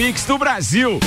mix do Brasil.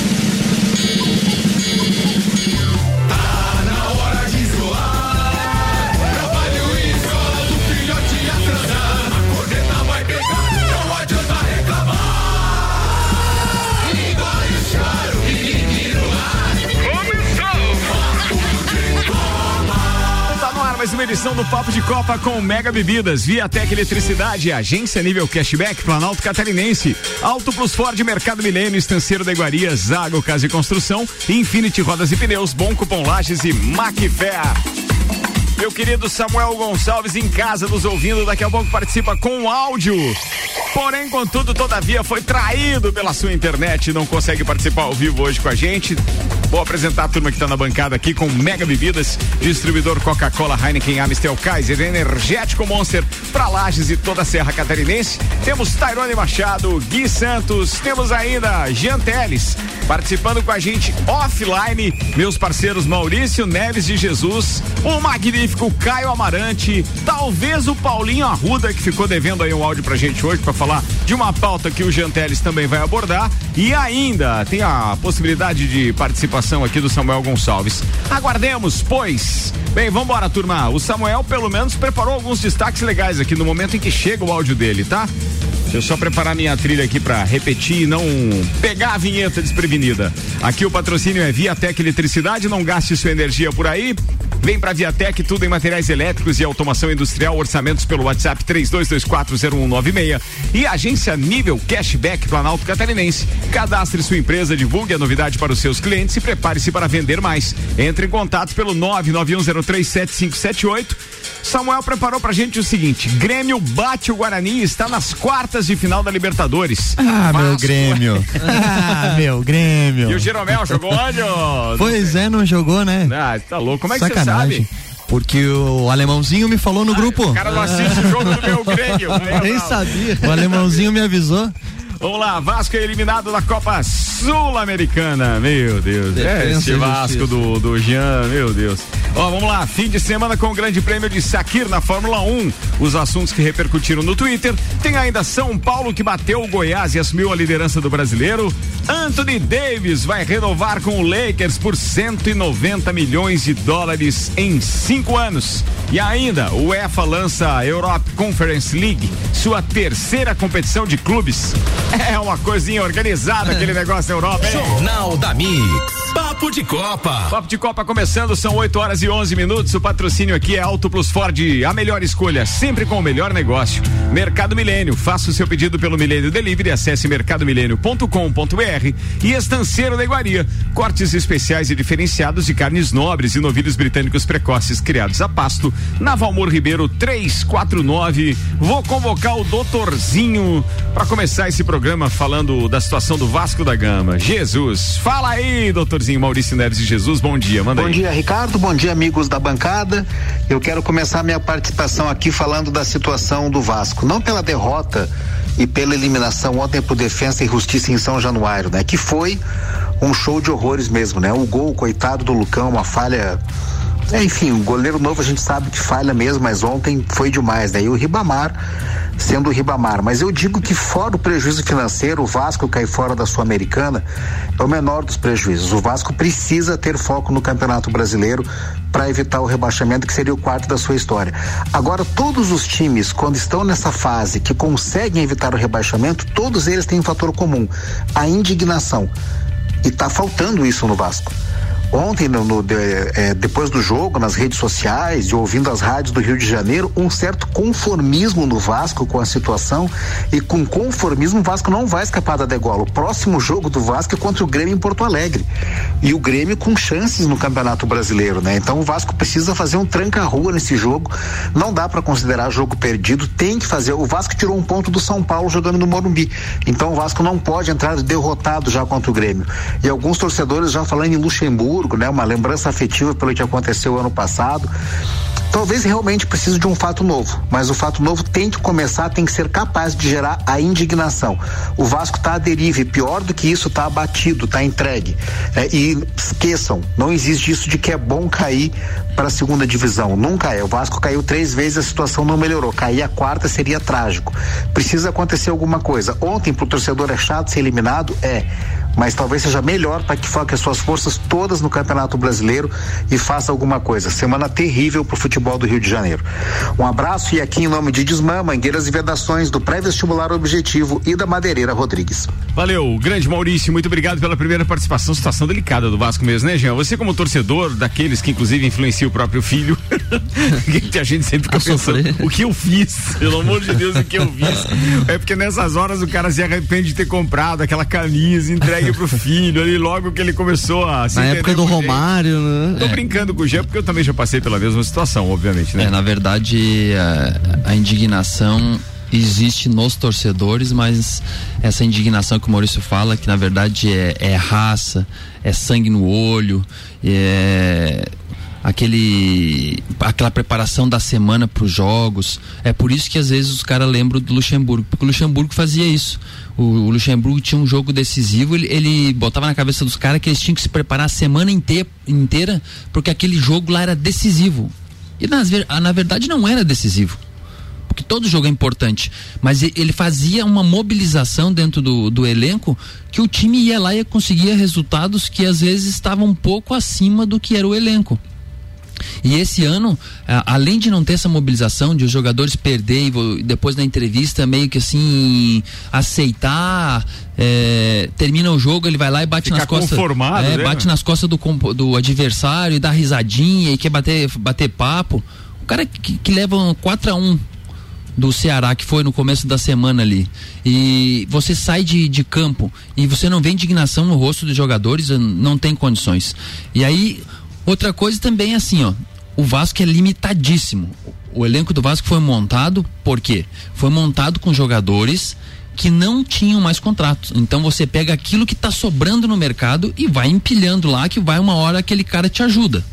Uma edição do Papo de Copa com Mega Bebidas, Viatec Eletricidade, Agência Nível Cashback, Planalto Catarinense, Auto Plus Ford, Mercado Milênio, Estanceiro da Iguaria, Zago Casa e Construção, Infinity Rodas e Pneus, Bom Cupom Lages e Macfé. Meu querido Samuel Gonçalves em casa nos ouvindo, daqui a pouco participa com áudio. Porém, contudo, todavia, foi traído pela sua internet e não consegue participar ao vivo hoje com a gente. Vou apresentar a turma que está na bancada aqui com Mega Bebidas, distribuidor Coca-Cola, Heineken, Amistel, Kaiser, Energético Monster, para Lages e toda a Serra Catarinense. Temos Tairone Machado, Gui Santos, temos ainda Jean Teles, participando com a gente offline, meus parceiros Maurício Neves de Jesus, o magnífico Caio Amarante, talvez o Paulinho Arruda, que ficou devendo aí um áudio pra gente hoje para falar de uma pauta que o Jean Teles também vai abordar. E ainda tem a possibilidade de participação aqui do Samuel Gonçalves. Aguardemos, pois. Bem, vamos embora, turma. O Samuel, pelo menos, preparou alguns destaques legais aqui no momento em que chega o áudio dele, tá? Deixa eu só preparar minha trilha aqui para repetir e não pegar a vinheta desprevenida. Aqui o patrocínio é Viatec Eletricidade, não gaste sua energia por aí. Vem pra Viatec, tudo em materiais elétricos e automação industrial, orçamentos pelo WhatsApp 32240196 e agência Nível Cashback Planalto Catarinense. Cadastre sua empresa, divulgue a novidade para os seus clientes e prepare-se para vender mais. Entre em contato pelo 991037578. Samuel preparou pra gente o seguinte: Grêmio bate o Guarani e está nas quartas de final da Libertadores. Ah, Vasco. meu Grêmio. ah, meu Grêmio. E o Jeromel jogou onde? Pois é, não jogou, né? Ah, tá louco. Como é que você sabe? Porque o alemãozinho me falou no ah, grupo. O cara não assiste o jogo do meu Grêmio. Nem sabia. O alemãozinho me avisou. Vamos lá, Vasco é eliminado da Copa Sul-Americana. Meu Deus. é esse Vasco do, do Jean, meu Deus. Ó, vamos lá, fim de semana com o Grande Prêmio de Sakir na Fórmula 1. Os assuntos que repercutiram no Twitter. Tem ainda São Paulo que bateu o Goiás e assumiu a liderança do brasileiro. Anthony Davis vai renovar com o Lakers por 190 milhões de dólares em cinco anos. E ainda, o UEFA lança a Europe Conference League, sua terceira competição de clubes. É uma coisinha organizada aquele negócio da Europa, hein? Jornal da Mix. Papo de Copa. Papo de Copa começando, são 8 horas e 11 minutos. O patrocínio aqui é Auto Plus Ford, a melhor escolha, sempre com o melhor negócio. Mercado Milênio, faça o seu pedido pelo Milênio Delivery, acesse mercadomilênio.com.br e Estanceiro da Iguaria, cortes especiais e diferenciados de carnes nobres e novilhos britânicos precoces criados a pasto, na Valmor Ribeiro 349. Vou convocar o doutorzinho para começar esse programa falando da situação do Vasco da Gama. Jesus, fala aí, doutorzinho Maurício Neres de Jesus, bom dia, manda bom aí. Bom dia, Ricardo, bom dia, amigos da bancada. Eu quero começar minha participação aqui falando da situação do Vasco, não pela derrota e pela eliminação ontem por defesa e justiça em São Januário, né? Que foi um show de horrores mesmo, né? O gol, coitado do Lucão, uma falha é, enfim, o goleiro novo a gente sabe que falha mesmo, mas ontem foi demais, né? E o Ribamar sendo o Ribamar. Mas eu digo que fora o prejuízo financeiro, o Vasco cair fora da Sul-Americana é o menor dos prejuízos. O Vasco precisa ter foco no Campeonato Brasileiro para evitar o rebaixamento, que seria o quarto da sua história. Agora, todos os times, quando estão nessa fase que conseguem evitar o rebaixamento, todos eles têm um fator comum: a indignação. E está faltando isso no Vasco ontem, no, no de, é, depois do jogo, nas redes sociais e ouvindo as rádios do Rio de Janeiro, um certo conformismo no Vasco com a situação e com conformismo o Vasco não vai escapar da degola. O próximo jogo do Vasco é contra o Grêmio em Porto Alegre e o Grêmio com chances no Campeonato Brasileiro, né? Então o Vasco precisa fazer um tranca-rua nesse jogo. Não dá para considerar jogo perdido, tem que fazer. O Vasco tirou um ponto do São Paulo jogando no Morumbi. Então o Vasco não pode entrar derrotado já contra o Grêmio. E alguns torcedores já falando em Luxemburgo né? Uma lembrança afetiva pelo que aconteceu ano passado. Talvez realmente precise de um fato novo, mas o fato novo tem que começar, tem que ser capaz de gerar a indignação. O Vasco está à deriva e pior do que isso, está abatido, está entregue. É, e esqueçam, não existe isso de que é bom cair para a segunda divisão. Nunca é. O Vasco caiu três vezes, a situação não melhorou. Cair a quarta seria trágico. Precisa acontecer alguma coisa. Ontem, para o torcedor é chato ser eliminado? É mas talvez seja melhor para que foque as suas forças todas no Campeonato Brasileiro e faça alguma coisa. Semana terrível para o futebol do Rio de Janeiro. Um abraço e aqui em nome de Desmã, Mangueiras e Vedações, do Pré-Vestibular Objetivo e da Madeireira Rodrigues. Valeu, grande Maurício, muito obrigado pela primeira participação. Situação delicada do Vasco mesmo, né, Jean? Você, como torcedor, daqueles que inclusive influencia o próprio filho, que a gente sempre fica a pensando, sofrer. o que eu fiz? Pelo amor de Deus, o que eu fiz? É porque nessas horas o cara se arrepende de ter comprado aquela camisa entregue pro filho ali logo que ele começou a se Na época do Romário, né? Tô é. brincando com o Jean porque eu também já passei pela mesma situação, obviamente, né? É, na verdade, a, a indignação existe nos torcedores, mas essa indignação que o Maurício fala, que na verdade é, é raça, é sangue no olho, é aquele aquela preparação da semana para os jogos. É por isso que às vezes os caras lembram do Luxemburgo, porque o Luxemburgo fazia isso. O, o Luxemburgo tinha um jogo decisivo, ele, ele botava na cabeça dos caras que eles tinham que se preparar a semana inteira, porque aquele jogo lá era decisivo. E nas, na verdade não era decisivo porque todo jogo é importante, mas ele fazia uma mobilização dentro do, do elenco que o time ia lá e conseguia resultados que às vezes estavam um pouco acima do que era o elenco. E esse ano, além de não ter essa mobilização de os jogadores perder e depois na entrevista meio que assim aceitar, é, termina o jogo, ele vai lá e bate Ficar nas costas. É, né? Bate nas costas do, do adversário e dá risadinha e quer bater, bater papo. O cara que, que leva 4 a 1 do Ceará, que foi no começo da semana ali, e você sai de, de campo e você não vê indignação no rosto dos jogadores, não tem condições. E aí Outra coisa também é assim, ó. O Vasco é limitadíssimo. O elenco do Vasco foi montado, por quê? Foi montado com jogadores que não tinham mais contratos. Então você pega aquilo que está sobrando no mercado e vai empilhando lá, que vai uma hora aquele cara te ajuda,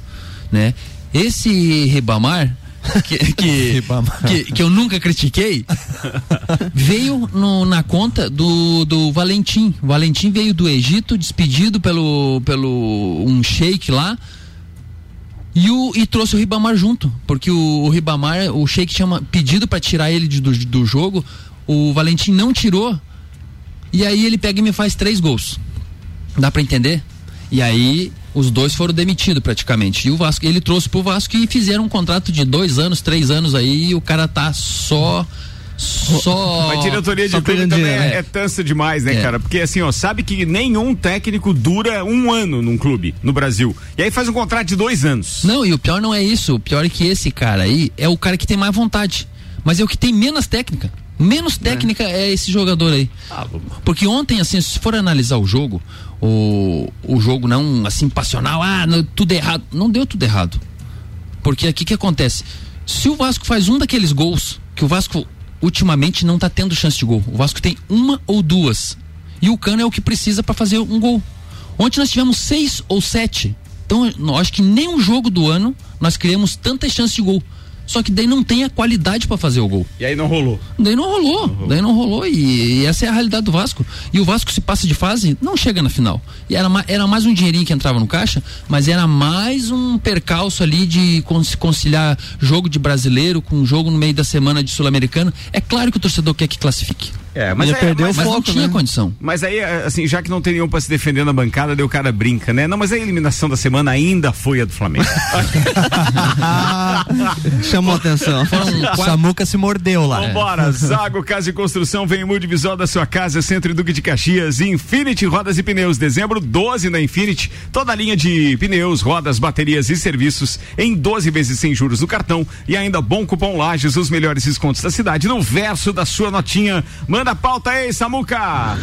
né? Esse Ribamar, que, que, que, que, eu nunca critiquei, veio no, na conta do, do Valentim. O Valentim veio do Egito, despedido pelo, pelo um sheik lá, e, o, e trouxe o Ribamar junto, porque o, o Ribamar, o Sheik tinha pedido para tirar ele de, do, do jogo, o Valentim não tirou, e aí ele pega e me faz três gols. Dá para entender? E aí os dois foram demitidos praticamente. E o Vasco, ele trouxe pro Vasco e fizeram um contrato de dois anos, três anos aí, e o cara tá só só. A diretoria de clube também é, é tansa demais, né, é. cara? Porque assim, ó, sabe que nenhum técnico dura um ano num clube no Brasil. E aí faz um contrato de dois anos. Não, e o pior não é isso. O pior é que esse cara aí é o cara que tem mais vontade. Mas é o que tem menos técnica. Menos técnica é, é esse jogador aí. Ah, Porque ontem, assim, se for analisar o jogo, o, o jogo não assim passional, ah, não, tudo errado. Não deu tudo errado. Porque aqui que acontece? Se o Vasco faz um daqueles gols, que o Vasco ultimamente não está tendo chance de gol. O Vasco tem uma ou duas. E o Cano é o que precisa para fazer um gol. Ontem nós tivemos seis ou sete. Então, acho que nem um jogo do ano nós criamos tantas chances de gol. Só que daí não tem a qualidade para fazer o gol. E aí não rolou. Daí não rolou. Não rolou. Daí não rolou. E, e, essa é a realidade do Vasco. E o Vasco se passa de fase, não chega na final. E era, era mais um dinheirinho que entrava no caixa, mas era mais um percalço ali de conciliar jogo de brasileiro com jogo no meio da semana de sul-americano. É claro que o torcedor quer que classifique. É, mas, é, perdeu mas, o foco, não tinha né? condição. Mas aí, é, assim, já que não tem nenhum pra se defender na bancada, daí o cara brinca, né? Não, mas a eliminação da semana ainda foi a do Flamengo. Chamou atenção. Quatro... Samuca se mordeu lá. Vambora, Zago Casa e Construção vem multivisor da sua casa, Centro e Duque de Caxias, Infinity Rodas e Pneus, dezembro 12 na Infinity, toda a linha de pneus, rodas, baterias e serviços em 12 vezes sem juros no cartão e ainda bom cupom Lages, os melhores descontos da cidade no verso da sua notinha. Manda Manda a pauta aí, Samuca.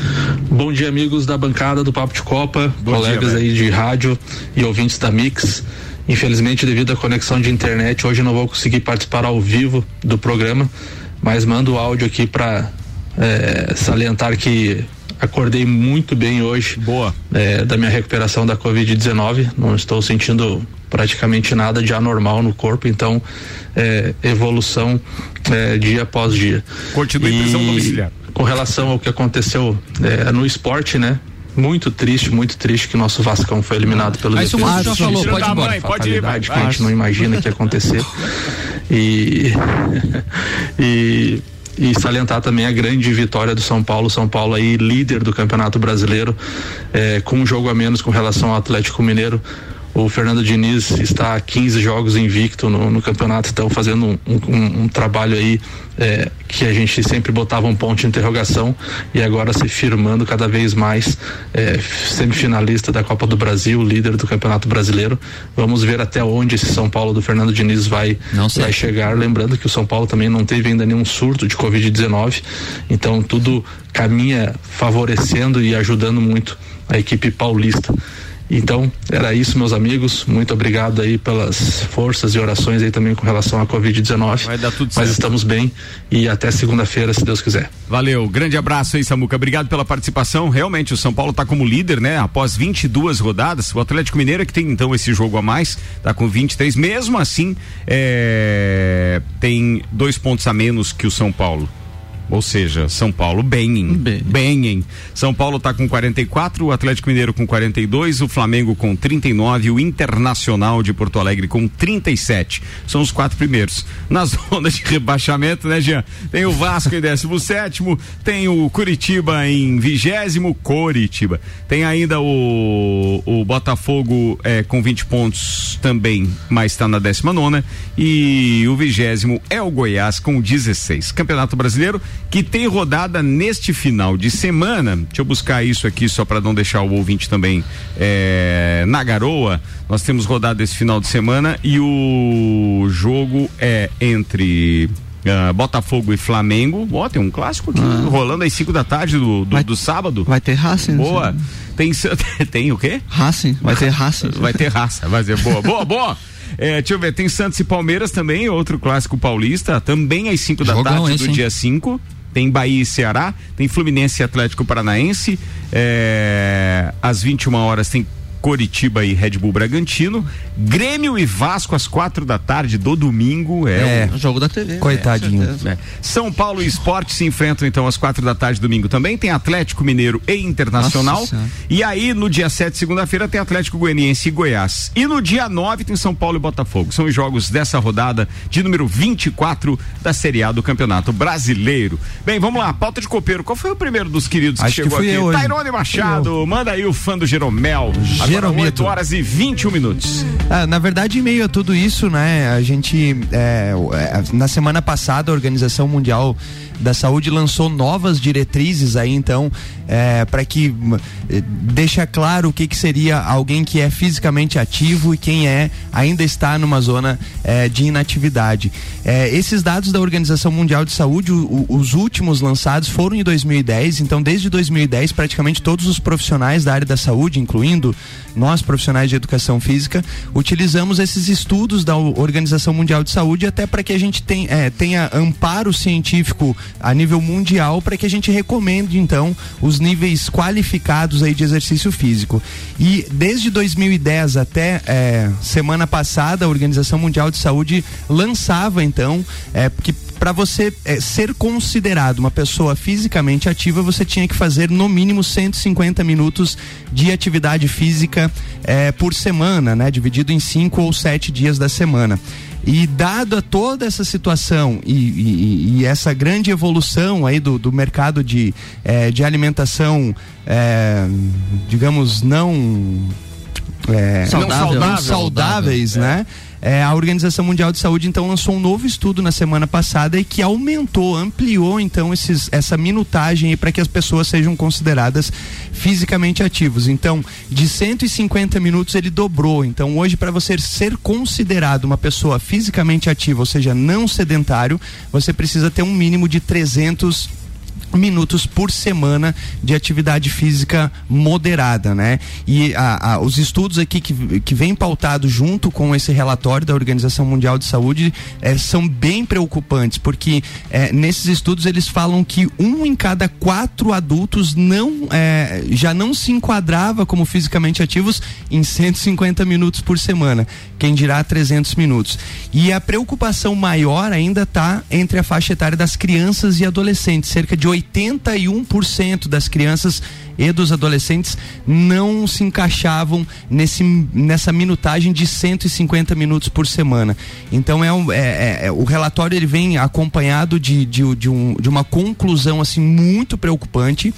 Bom dia, amigos da bancada do Papo de Copa, Bom colegas dia, aí de rádio e ouvintes da Mix. Infelizmente, devido à conexão de internet, hoje não vou conseguir participar ao vivo do programa, mas mando o áudio aqui para é, salientar que acordei muito bem hoje. Boa. É, da minha recuperação da Covid-19. Não estou sentindo praticamente nada de anormal no corpo, então é, evolução é, dia após dia. Continua em prisão domiciliar. Com relação ao que aconteceu é, no esporte, né? Muito triste, muito triste que nosso Vascão foi eliminado pelo Mas o já falou, pode ir embora. Pode ir, vai. que a gente não imagina que ia acontecer. E, e e salientar também a grande vitória do São Paulo. São Paulo aí líder do Campeonato Brasileiro, é, com um jogo a menos com relação ao Atlético Mineiro. O Fernando Diniz está a 15 jogos invicto no, no campeonato, estão fazendo um, um, um trabalho aí é, que a gente sempre botava um ponto de interrogação e agora se firmando cada vez mais é, semifinalista da Copa do Brasil, líder do Campeonato Brasileiro. Vamos ver até onde esse São Paulo do Fernando Diniz vai, vai chegar. Lembrando que o São Paulo também não teve ainda nenhum surto de Covid-19, então tudo caminha favorecendo e ajudando muito a equipe paulista. Então, era isso, meus amigos. Muito obrigado aí pelas forças e orações aí também com relação à Covid-19. Vai dar tudo certo. Mas estamos bem e até segunda-feira, se Deus quiser. Valeu, grande abraço aí, Samuca. Obrigado pela participação. Realmente, o São Paulo está como líder, né? Após 22 rodadas. O Atlético Mineiro é que tem então esse jogo a mais, tá com 23. Mesmo assim, é... tem dois pontos a menos que o São Paulo. Ou seja, São Paulo bem, em, bem. bem em. São Paulo está com 44, o Atlético Mineiro com 42, o Flamengo com 39, o Internacional de Porto Alegre com 37. São os quatro primeiros. Na zona de rebaixamento, né, Jean? Tem o Vasco em 17, tem o Curitiba em vigésimo, Curitiba. Tem ainda o, o Botafogo é, com 20 pontos também, mas está na 19 nona. E o vigésimo é o Goiás com 16. Campeonato Brasileiro que tem rodada neste final de semana. Deixa eu buscar isso aqui só para não deixar o ouvinte também é, na garoa. Nós temos rodada esse final de semana e o jogo é entre Uh, Botafogo e Flamengo. Ó, oh, tem um clássico aqui ah. rolando às 5 da tarde do, do, vai, do, sábado. Vai ter Racing. Boa. Tem, tem o quê? Racing. Vai ter Racing. Vai ter raça. Vai ser boa. boa, boa. É, deixa eu ver, tem Santos e Palmeiras também, outro clássico paulista, também às 5 da tarde esse, do hein? dia 5 tem Bahia e Ceará, tem Fluminense e Atlético Paranaense, é, às 21 horas tem Coritiba e Red Bull Bragantino, Grêmio e Vasco às quatro da tarde do domingo. É, é o jogo da TV. Coitadinho. É, São Paulo e Esporte se enfrentam então às quatro da tarde domingo também. Tem Atlético Mineiro e Internacional. E aí no dia 7, segunda-feira, tem Atlético Goianiense e Goiás. E no dia 9 tem São Paulo e Botafogo. São os jogos dessa rodada de número 24 da Série A do Campeonato Brasileiro. Bem, vamos lá, pauta de copeiro. Qual foi o primeiro dos queridos Acho que chegou que aqui? Tairone Machado, manda aí o fã do Jeromel. Agora 8 horas e 21 minutos. Ah, na verdade, em meio a tudo isso, né, a gente, é, é na semana passada, a Organização Mundial da Saúde lançou novas diretrizes aí, então, é, para que é, deixa claro o que, que seria alguém que é fisicamente ativo e quem é ainda está numa zona é, de inatividade. É, esses dados da Organização Mundial de Saúde, o, os últimos lançados foram em 2010, então desde 2010 praticamente todos os profissionais da área da saúde, incluindo nós profissionais de educação física, utilizamos esses estudos da Organização Mundial de Saúde até para que a gente tem, é, tenha amparo científico a nível mundial para que a gente recomende então os níveis qualificados aí de exercício físico. E desde 2010 até é, semana passada, a Organização Mundial de Saúde lançava então é, que para você é, ser considerado uma pessoa fisicamente ativa, você tinha que fazer no mínimo 150 minutos de atividade física é, por semana, né? Dividido em cinco ou sete dias da semana. E dada toda essa situação e, e, e, essa grande evolução aí do, do mercado de, é, de alimentação, é, digamos, não, é, saudável, não saudáveis, é. né? É, a Organização Mundial de Saúde então lançou um novo estudo na semana passada e que aumentou, ampliou então esses, essa minutagem para que as pessoas sejam consideradas fisicamente ativos. Então, de 150 minutos ele dobrou. Então, hoje para você ser considerado uma pessoa fisicamente ativa, ou seja, não sedentário, você precisa ter um mínimo de 300 minutos por semana de atividade física moderada, né? E a, a, os estudos aqui que, que vem pautado junto com esse relatório da Organização Mundial de Saúde é, são bem preocupantes, porque é, nesses estudos eles falam que um em cada quatro adultos não é, já não se enquadrava como fisicamente ativos em 150 minutos por semana, quem dirá 300 minutos. E a preocupação maior ainda está entre a faixa etária das crianças e adolescentes, cerca de 81% das crianças e dos adolescentes não se encaixavam nesse, nessa minutagem de 150 minutos por semana. Então é, um, é, é, é o relatório ele vem acompanhado de, de, de, um, de uma conclusão assim muito preocupante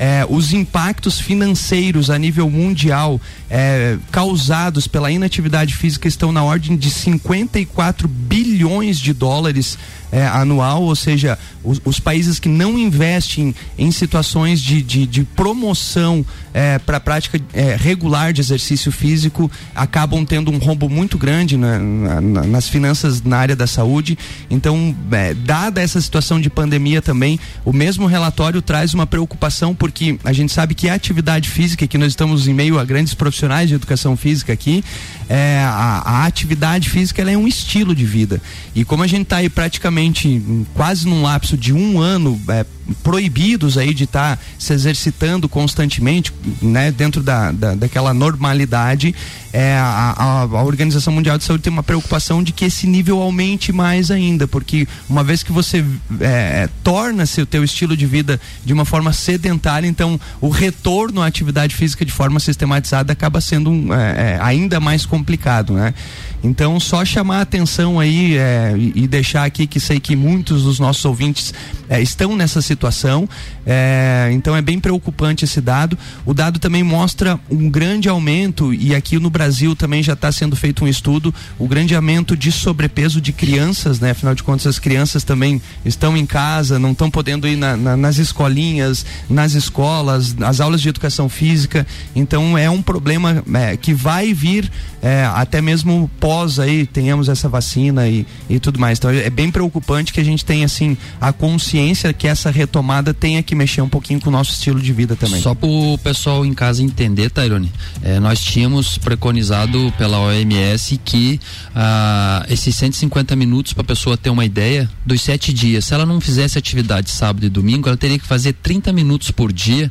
é, os impactos financeiros a nível mundial é, causados pela inatividade física estão na ordem de 54 bilhões de dólares é, anual, ou seja, os, os, países que não investem em situações de, de, de promoção é, para a prática é, regular de exercício físico acabam tendo um rombo muito grande na, na, nas finanças na área da saúde. Então, é, dada essa situação de pandemia também, o mesmo relatório traz uma preocupação porque a gente sabe que a atividade física, que nós estamos em meio a grandes profissionais de educação física aqui, é, a, a atividade física é um estilo de vida. E como a gente está aí praticamente quase num lapso de um ano é, proibidos aí de estar tá se exercitando constantemente, né, dentro da, da daquela normalidade, é, a, a, Organização Mundial de Saúde tem uma preocupação de que esse nível aumente mais ainda, porque uma vez que você é, torna-se o teu estilo de vida de uma forma sedentária, então o retorno à atividade física de forma sistematizada acaba sendo um, é, é ainda mais complicado, né? Então, só chamar a atenção aí é, e, deixar aqui que sei que muitos dos nossos ouvintes é, estão nessa situação. É, então, é bem preocupante esse dado. O dado também mostra um grande aumento, e aqui no Brasil também já está sendo feito um estudo, o grande aumento de sobrepeso de crianças, né? Afinal de contas, as crianças também estão em casa, não estão podendo ir na, na, nas escolinhas, nas escolas, nas aulas de educação física. Então, é um problema é, que vai vir é, até mesmo pós aí tenhamos essa vacina e, e tudo mais. Então é bem preocupante que a gente tenha assim a consciência que essa retomada tenha que mexer um pouquinho com o nosso estilo de vida também. Só para o pessoal em casa entender, Tairone, é, nós tínhamos preconizado pela OMS que ah, esses 150 minutos para a pessoa ter uma ideia dos sete dias, se ela não fizesse atividade sábado e domingo, ela teria que fazer 30 minutos por dia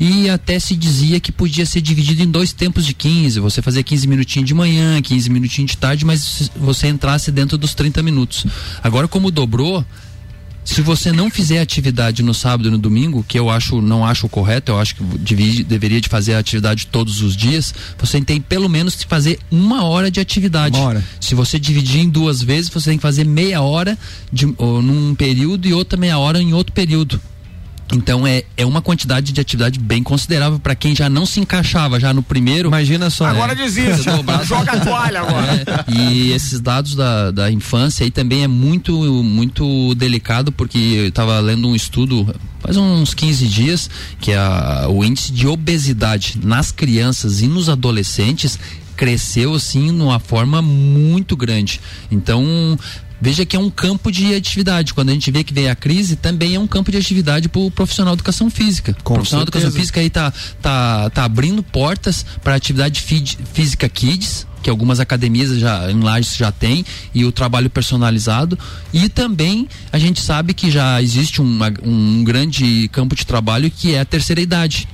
e até se dizia que podia ser dividido em dois tempos de 15, você fazer 15 minutinhos de manhã, 15 minutinhos de tarde, mas você entrasse dentro dos 30 minutos. Agora como dobrou, se você não fizer atividade no sábado e no domingo, que eu acho não acho correto, eu acho que deveria de fazer a atividade todos os dias, você tem pelo menos que fazer uma hora de atividade. Hora. Se você dividir em duas vezes, você tem que fazer meia hora de, ou, num período e outra meia hora em outro período. Então é, é uma quantidade de atividade bem considerável para quem já não se encaixava já no primeiro. Imagina só. Agora né? desiste, joga a toalha agora. É, e esses dados da, da infância aí também é muito, muito delicado, porque eu estava lendo um estudo faz uns 15 dias que é a, o índice de obesidade nas crianças e nos adolescentes cresceu assim numa forma muito grande. Então, Veja que é um campo de atividade. Quando a gente vê que vem a crise, também é um campo de atividade para o profissional de educação física. Com o profissional certeza. de educação física aí tá, tá, tá abrindo portas para atividade física kids, que algumas academias já em Lages já tem e o trabalho personalizado e também a gente sabe que já existe uma, um grande campo de trabalho que é a terceira idade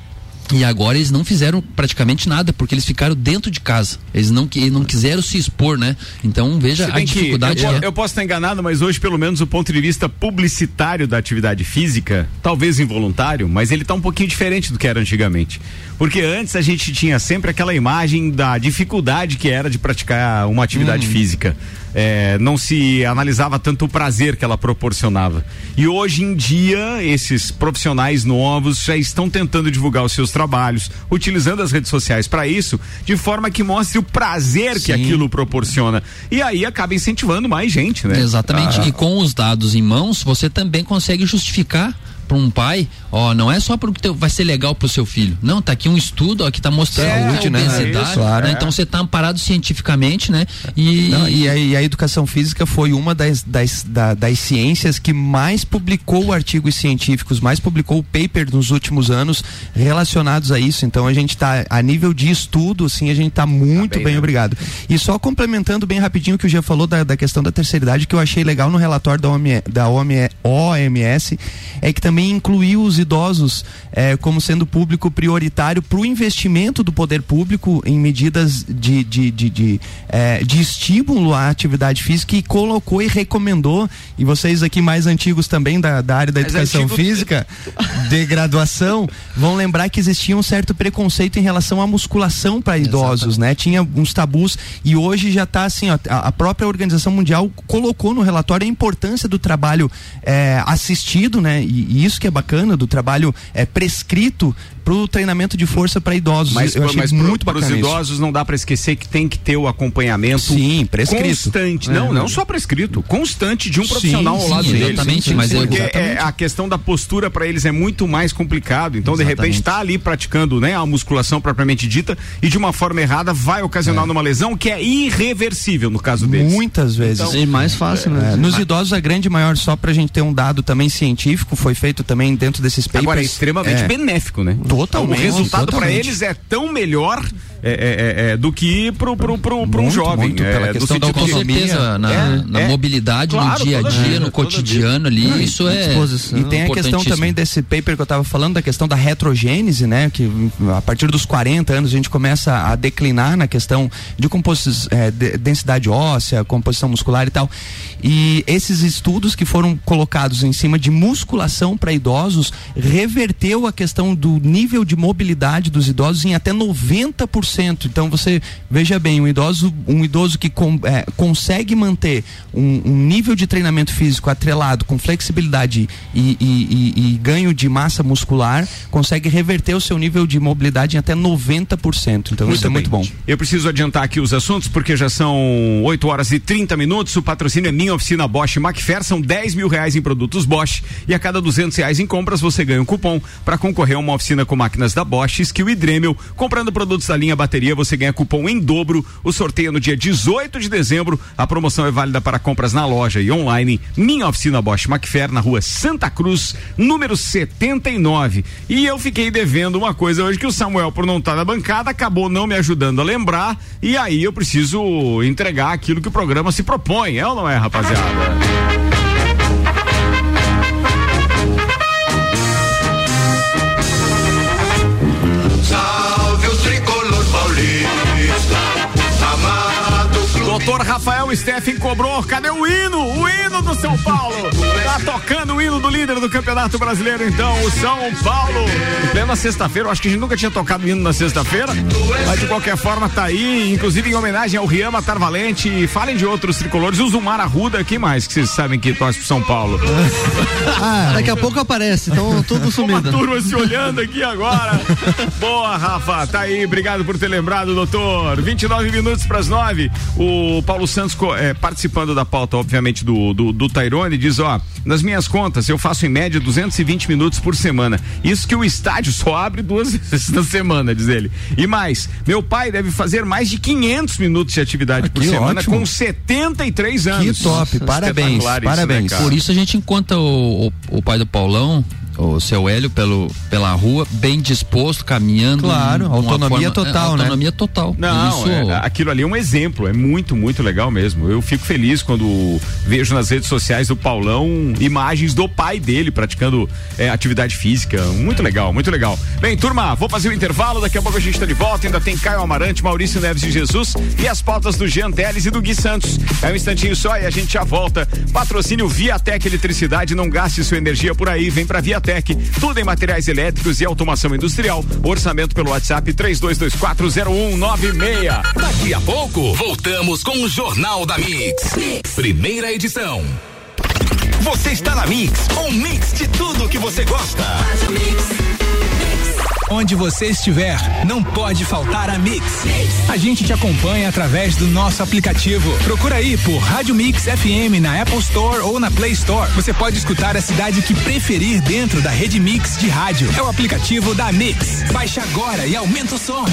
e agora eles não fizeram praticamente nada, porque eles ficaram dentro de casa. Eles não, não quiseram se expor, né? Então veja a dificuldade. Eu, é. eu, posso estar enganado, mas hoje, pelo menos, o ponto de vista publicitário da atividade física, talvez involuntário, mas ele está um pouquinho diferente do que era antigamente. Porque antes a gente tinha sempre aquela imagem da dificuldade que era de praticar uma atividade hum. física. É, não se analisava tanto o prazer que ela proporcionava. E hoje em dia, esses profissionais novos já estão tentando divulgar os seus trabalhos, utilizando as redes sociais para isso, de forma que mostre o prazer Sim. que aquilo proporciona. E aí acaba incentivando mais gente, né? Exatamente. Ah. E com os dados em mãos, você também consegue justificar para um pai, ó, não é só porque vai ser legal pro seu filho. Não, tá aqui um estudo ó, que tá mostrando é, saúde, né? Obesidade, claro, né? Então você tá amparado cientificamente, né? E, não, e, a, e, a, educação física foi uma das, das, da, das ciências que mais publicou artigos científicos, mais publicou paper nos últimos anos relacionados a isso. Então a gente tá a nível de estudo, assim, a gente tá muito tá bem, bem né? obrigado. E só complementando bem rapidinho o que o Gia falou da, da questão da terceira idade, que eu achei legal no relatório da, OMS, da OMS é que também também incluiu os idosos é, como sendo público prioritário para o investimento do poder público em medidas de, de, de, de, é, de estímulo à atividade física e colocou e recomendou, e vocês aqui mais antigos também da, da área da mais educação antigo... física, de graduação, vão lembrar que existia um certo preconceito em relação à musculação para idosos, né? Tinha uns tabus e hoje já está assim, ó, a própria Organização Mundial colocou no relatório a importância do trabalho é, assistido, né? E, e, isso que é bacana, do trabalho é, prescrito para o treinamento de força para idosos. Mas, eu achei mas muito pro, bacana. Para os idosos isso. não dá para esquecer que tem que ter o acompanhamento sim, prescrito. constante. É. Não, não só prescrito, constante de um profissional sim, ao lado sim, deles. Exatamente, mas porque é, a questão da postura para eles é muito mais complicado. Então, exatamente. de repente, está ali praticando né, a musculação propriamente dita e de uma forma errada vai ocasionar é. numa lesão que é irreversível no caso deles. Muitas vezes. Então, é mais fácil, né? É, nos idosos, a grande maior, só para a gente ter um dado também científico, foi feito também dentro desses papers. Agora, é extremamente é. benéfico, né? Totalmente. O resultado para eles é tão melhor é, é, é, é, do que pro, pro, pro, pro um jovem. Muito, pela questão da autonomia. certeza, na, na mobilidade, claro, no dia a dia, dia no cotidiano ali, Não, isso é. E tem a questão também desse paper que eu estava falando, da questão da retrogênese, né? Que a partir dos 40 anos a gente começa a declinar na questão de, composição, de densidade óssea, composição muscular e tal. E esses estudos que foram colocados em cima de musculação para idosos reverteu a questão do nível de mobilidade dos idosos em até 90%. Então você veja bem, um idoso, um idoso que com, é, consegue manter um, um, nível de treinamento físico atrelado com flexibilidade e, e, e, e, ganho de massa muscular, consegue reverter o seu nível de mobilidade em até 90%. Então muito isso é muito bom. Eu preciso adiantar aqui os assuntos porque já são 8 horas e 30 minutos. O patrocínio é minha oficina Bosch Macfer. São 10 mil reais em produtos Bosch e a cada 200 reais em compras você ganha um cupom para concorrer a uma oficina com máquinas da Bosch, Skill e Dremel. Comprando produtos da linha bateria, você ganha cupom em dobro. O sorteio é no dia 18 de dezembro. A promoção é válida para compras na loja e online. Minha oficina Bosch Macfer, na rua Santa Cruz, número 79. E eu fiquei devendo uma coisa hoje que o Samuel, por não estar na bancada, acabou não me ajudando a lembrar. E aí eu preciso entregar aquilo que o programa se propõe. É ou não é, rapaziada? Doutor Rafael Steffen cobrou. Cadê o hino? Hino do São Paulo. Tá tocando o hino do líder do Campeonato Brasileiro, então, o São Paulo. Plena sexta-feira, eu acho que a gente nunca tinha tocado o hino na sexta-feira, mas de qualquer forma tá aí, inclusive em homenagem ao Rian Matar Valente. Falem de outros tricolores. O Zumar Arruda, quem mais que vocês sabem que torce pro São Paulo? ah, daqui a pouco aparece, então tudo sumido. Uma turma se olhando aqui agora. Boa, Rafa, tá aí, obrigado por ter lembrado, doutor. 29 minutos para as 9. O o Paulo Santos é, participando da pauta, obviamente, do, do, do Tairone, diz: ó, nas minhas contas, eu faço em média 220 minutos por semana. Isso que o estádio só abre duas vezes na semana, diz ele. E mais, meu pai deve fazer mais de 500 minutos de atividade ah, por semana ótimo. com 73 anos. Que top, parabéns, parabéns. Isso, né, por isso a gente encontra o, o, o pai do Paulão o seu Hélio pelo, pela rua, bem disposto, caminhando. Claro, autonomia forma, total, é, né? Autonomia total. Não, Isso... é, aquilo ali é um exemplo, é muito, muito legal mesmo. Eu fico feliz quando vejo nas redes sociais do Paulão imagens do pai dele praticando é, atividade física. Muito legal, muito legal. Bem, turma, vou fazer o intervalo, daqui a pouco a gente está de volta. Ainda tem Caio Amarante, Maurício Neves de Jesus e as pautas do Jean Teles e do Gui Santos. É um instantinho só e a gente já volta. Patrocínio Viatec Eletricidade, não gaste sua energia por aí, vem pra Viatec Tudo em materiais elétricos e automação industrial. Orçamento pelo WhatsApp 32240196. Daqui a pouco, voltamos com o Jornal da mix. Primeira edição. Você está na Mix, um mix de tudo que você gosta. Onde você estiver, não pode faltar a Mix. A gente te acompanha através do nosso aplicativo. Procura aí por Rádio Mix FM na Apple Store ou na Play Store. Você pode escutar a cidade que preferir dentro da rede Mix de rádio. É o aplicativo da Mix. Baixe agora e aumenta o som.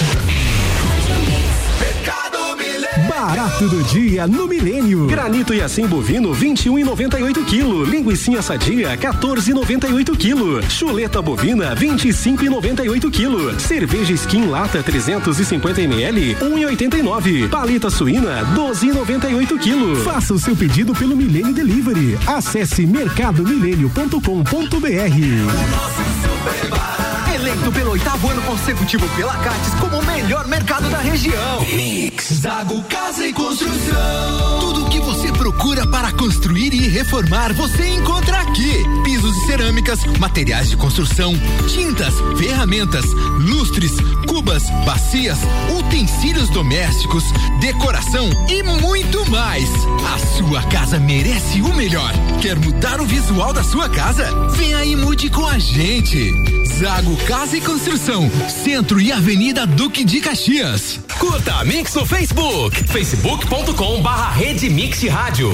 Barato do dia no Milênio. Granito e assim bovino 21 e 98 quilo. Linguiça sadia 14 e 98 quilo. Chuleta bovina 25 e 98 quilo. Cerveja Skin lata 350 ml 1 e 89. Paleta suína 12 e 98 quilo. Faça o seu pedido pelo Milênio Delivery. Acesse mercadomilênio.com.br eleito pelo oitavo ano consecutivo pela Cates como o melhor mercado da região. Mix. Zago Casa e Construção. Tudo o que você procura para construir e reformar, você encontra aqui. Pisos e cerâmicas, materiais de construção, tintas, ferramentas, lustres, cubas, bacias, utensílios domésticos, decoração e muito mais. A sua casa merece o melhor. Quer mudar o visual da sua casa? Vem aí mude com a gente. Zago Casa e Construção, Centro e Avenida Duque de Caxias. Curta Mix no Facebook, facebook.com barra Rede Mix Rádio.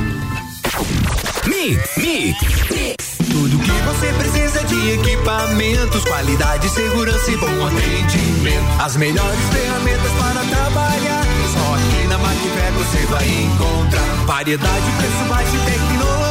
Tudo que você precisa de equipamentos, qualidade, segurança e bom atendimento. As melhores ferramentas para trabalhar. Só aqui na Macfer você vai encontrar variedade, preço baixo e tecnologia.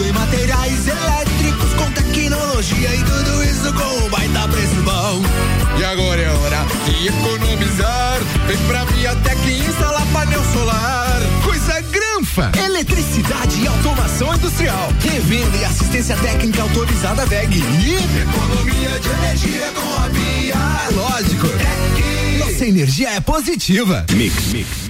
Tudo em materiais elétricos com tecnologia e tudo isso com um baita preço bom. E agora é hora de economizar. Vem pra Viatec e instalar painel solar. Coisa granfa. Eletricidade e automação industrial. Revenda e assistência técnica autorizada VEG. E economia de energia com a Via. É lógico. É que nossa energia é positiva. Mix, mix.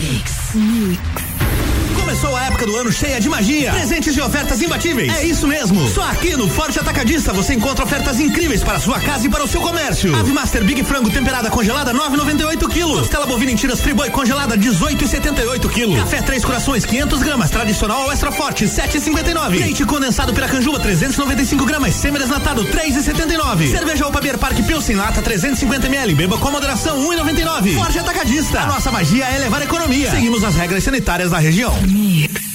Mix, mix. Começou a época do ano cheia de magia, presentes e ofertas imbatíveis. É isso mesmo. Só aqui no Forte Atacadista você encontra ofertas incríveis para sua casa e para o seu comércio. Ave Master Big Frango temperada congelada 9,98 quilos. Costela bovina em tiras Friboi congelada 18,78 quilos. Café Três Corações 500 gramas tradicional ou extra forte 7,59. Leite condensado Piracanjuba 395 gramas semi-desnatado 3,79. Cerveja Opa Beer Park Pilsen lata 350 ml. Beba com moderação 1,99. Forte Atacadista. A nossa magia é levar economia. Seguimos as regras sanitárias da região. Mix.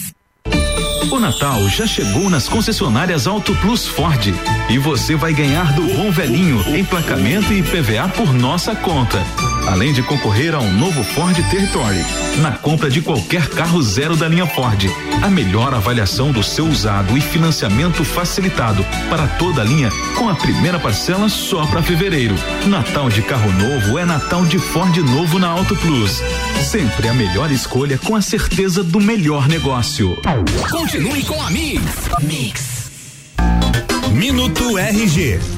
O Natal já chegou nas concessionárias Auto Plus Ford e você vai ganhar do bom velhinho emplacamento e PVA por nossa conta. Além de concorrer a um novo Ford Territory na compra de qualquer carro zero da linha Ford. A melhor avaliação do seu usado e financiamento facilitado para toda a linha com a primeira parcela só para fevereiro. Natal de carro novo é Natal de Ford novo na Auto Plus. Sempre a melhor escolha com a certeza do melhor negócio. Com a Mix. Mix. Minuto RG.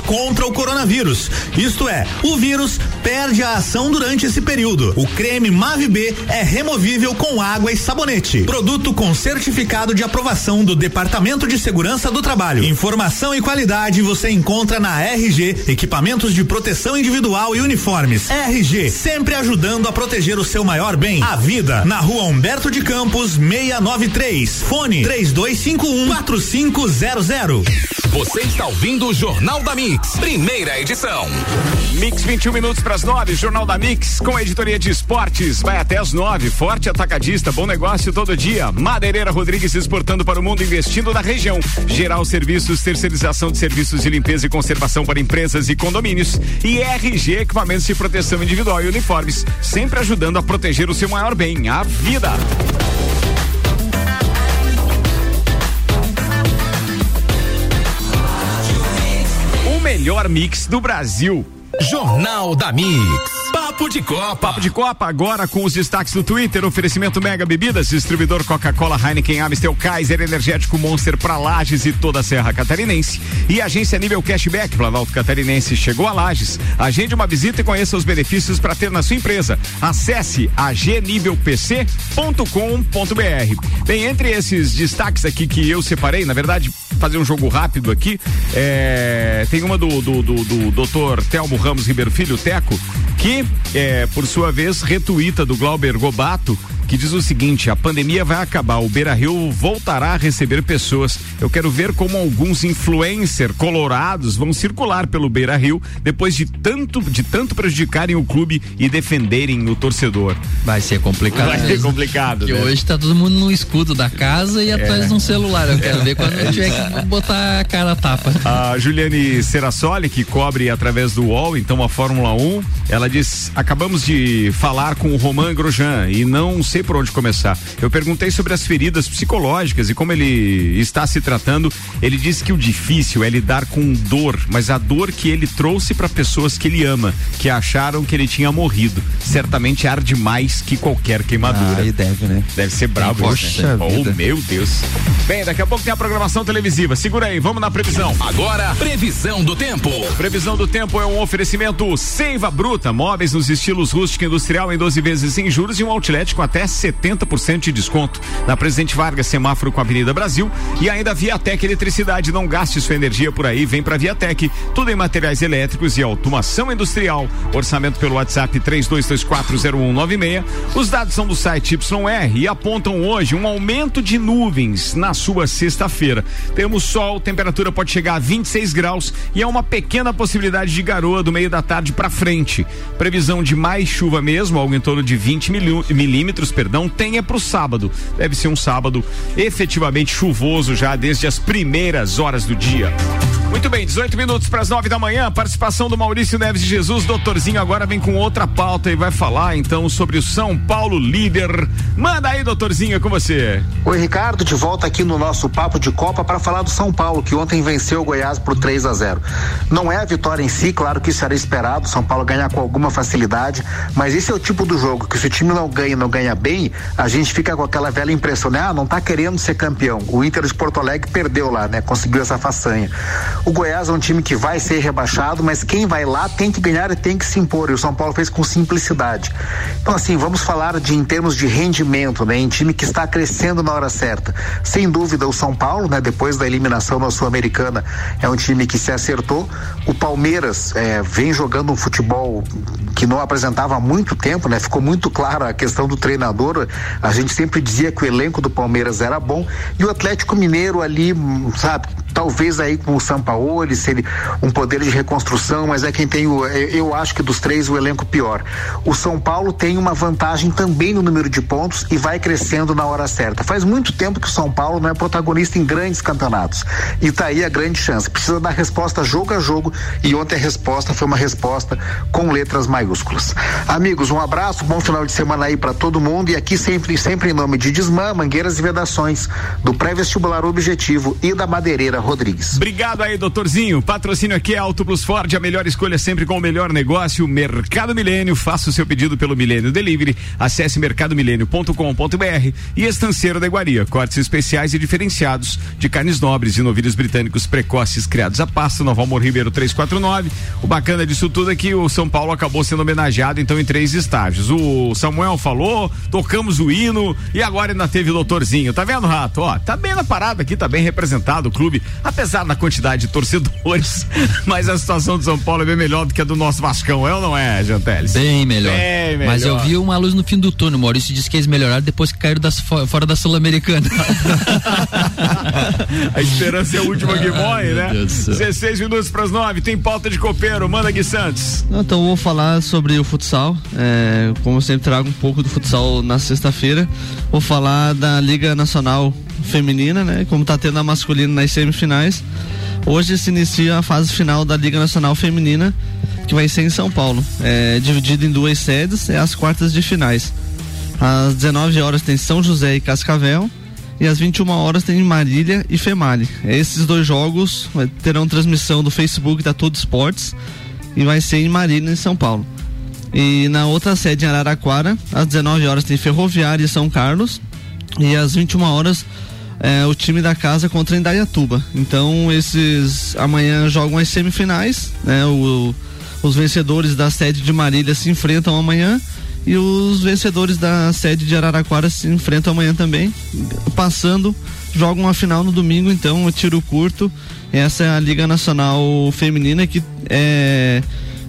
contra o coronavírus. Isto é, o vírus perde a ação durante esse período. O creme Mavi B é removível com água e sabonete. Produto com certificado de aprovação do Departamento de Segurança do Trabalho. Informação e qualidade você encontra na RG, equipamentos de proteção individual e uniformes. RG, sempre ajudando a proteger o seu maior bem, a vida. Na rua Humberto de Campos, 693. Fone 3251 4500. Você está ouvindo o Jornal da Mix, primeira edição. Mix 21 minutos para as nove, Jornal da Mix, com a editoria de esportes. Vai até as nove. Forte atacadista, bom negócio todo dia. Madeireira Rodrigues exportando para o mundo, investindo na região. Geral Serviços, terceirização de serviços de limpeza e conservação para empresas e condomínios. E RG, equipamentos de proteção individual e uniformes, sempre ajudando a proteger o seu maior bem, a vida. Melhor mix do Brasil. Jornal da Mix. Papo de Copa. Papo de Copa agora com os destaques do Twitter. Oferecimento Mega Bebidas, distribuidor Coca-Cola, Heineken, Amstel, Kaiser, Energético Monster para Lages e toda a Serra Catarinense. E agência nível cashback, Planalto Catarinense chegou a Lages. Agende uma visita e conheça os benefícios para ter na sua empresa. Acesse agnivelpc.com.br. Bem, entre esses destaques aqui que eu separei, na verdade, fazer um jogo rápido aqui, é, tem uma do, do, do, do doutor Telmo Ramos Ribeiro Filho, Teco, que, é, por sua vez, retuita do Glauber Gobato, que diz o seguinte: a pandemia vai acabar, o Beira Rio voltará a receber pessoas. Eu quero ver como alguns influencers colorados vão circular pelo Beira Rio depois de tanto, de tanto prejudicarem o clube e defenderem o torcedor. Vai ser complicado. Vai ser complicado. Porque né? hoje tá todo mundo no escudo da casa e é. atrás de um celular. Eu quero é. ver quando tiver que botar a cara a tapa. A Juliane Serassoli, que cobre através do UOL, então a Fórmula 1, ela diz: acabamos de falar com o Romain Grosjean e não sei por onde começar. Eu perguntei sobre as feridas psicológicas e como ele está se tratando. Ele disse que o difícil é lidar com dor, mas a dor que ele trouxe para pessoas que ele ama, que acharam que ele tinha morrido. Certamente arde mais que qualquer queimadura. Ah, e deve, né? Deve ser brabo, Poxa né? Oh, meu Deus. Bem, daqui a pouco tem a programação televisiva. Segura aí, vamos na previsão. Agora, previsão do tempo. Previsão do tempo é um oferecimento Seiva Bruta, móveis nos estilos rústico industrial em 12 vezes sem juros e um outlet com até 70% de desconto. Na Presidente Vargas, semáforo com a Avenida Brasil e ainda Viatec Eletricidade. Não gaste sua energia por aí, vem pra Viatec. Tudo em materiais elétricos e automação industrial. Orçamento pelo WhatsApp 32240196. Os dados são do site YR e apontam hoje um aumento de nuvens na sua sexta-feira. Temos sol, temperatura pode chegar a 26 graus e há uma pequena possibilidade de garoa do meio da tarde para frente. Previsão de mais chuva mesmo, algo em torno de 20 milímetros perdão, tenha para o sábado. Deve ser um sábado efetivamente chuvoso já desde as primeiras horas do dia. Muito bem, 18 minutos para as 9 da manhã. Participação do Maurício Neves de Jesus. Doutorzinho agora vem com outra pauta e vai falar então sobre o São Paulo líder. Manda aí, doutorzinho, é com você. Oi, Ricardo, de volta aqui no nosso papo de Copa para falar do São Paulo, que ontem venceu o Goiás por 3 a 0. Não é a vitória em si, claro que isso era esperado, São Paulo ganhar com alguma facilidade, mas esse é o tipo do jogo que se o time não ganha, não ganha bem, a gente fica com aquela velha impressão, né? Ah, não tá querendo ser campeão. O Inter de Porto Alegre perdeu lá, né? Conseguiu essa façanha. O Goiás é um time que vai ser rebaixado, mas quem vai lá tem que ganhar e tem que se impor. E o São Paulo fez com simplicidade. Então, assim, vamos falar de em termos de rendimento, né? Em time que está crescendo na hora certa. Sem dúvida, o São Paulo, né? Depois da eliminação na Sul-Americana, é um time que se acertou. O Palmeiras é, vem jogando um futebol que não apresentava há muito tempo, né? Ficou muito clara a questão do treinador. A gente sempre dizia que o elenco do Palmeiras era bom e o Atlético Mineiro ali, sabe, talvez aí com o Sampaoli, seria um poder de reconstrução, mas é quem tem o, é, eu acho que dos três o elenco pior. O São Paulo tem uma vantagem também no número de pontos e vai crescendo na hora certa. Faz muito tempo que o São Paulo não é protagonista em grandes campeonatos. E tá aí a grande chance. Precisa dar resposta jogo a jogo e ontem a resposta foi uma resposta com letras maiúsculas. Amigos, um abraço, bom final de semana aí para todo mundo e aqui sempre sempre em nome de Desmã, Mangueiras e Vedações, do pré-vestibular Objetivo e da Madeireira Rodrigues. Obrigado aí, doutorzinho. Patrocínio aqui é Auto Plus Ford, a melhor escolha sempre com o melhor negócio, Mercado Milênio. Faça o seu pedido pelo Milênio Delivery. Acesse mercadomilênio.com.br e Estanceiro da Iguaria. Cortes especiais e diferenciados de carnes nobres e novilhos britânicos precoces criados a pasto, Nova Amor Ribeiro 349. O bacana disso tudo é que o São Paulo acabou sendo homenageado então em três estágios. O Samuel falou, tocamos o hino e agora ainda teve o doutorzinho. Tá vendo, Rato? Ó, tá bem na parada aqui, tá bem representado o clube apesar da quantidade de torcedores, mas a situação do São Paulo é bem melhor do que a do nosso Vascão, é ou não é, Janteles? Bem melhor. Bem melhor. Mas eu vi uma luz no fim do túnel, Maurício disse que eles melhoraram depois que caíram das, fora da Sul-Americana. a esperança é a última que morre, né? 16 minutos para as 9, tem pauta de copeiro, manda Gui Santos. Não, então eu vou falar sobre o futsal, é, como eu sempre trago um pouco do futsal na sexta-feira, vou falar da Liga Nacional feminina, né? Como tá tendo a masculina nas semifinais. Hoje se inicia a fase final da Liga Nacional Feminina, que vai ser em São Paulo. É dividido em duas sedes, é as quartas de finais. Às 19 horas tem São José e Cascavel. E às 21 horas tem Marília e Female. Esses dois jogos terão transmissão do Facebook da Todo Esportes e vai ser em Marília, em São Paulo. E na outra sede em Araraquara, às 19 horas tem Ferroviária e São Carlos. E às 21 horas é, o time da casa contra Indaiatuba. Então esses amanhã jogam as semifinais, né? O, os vencedores da sede de Marília se enfrentam amanhã e os vencedores da sede de Araraquara se enfrentam amanhã também. Passando, jogam a final no domingo, então o tiro curto. Essa é a Liga Nacional Feminina que é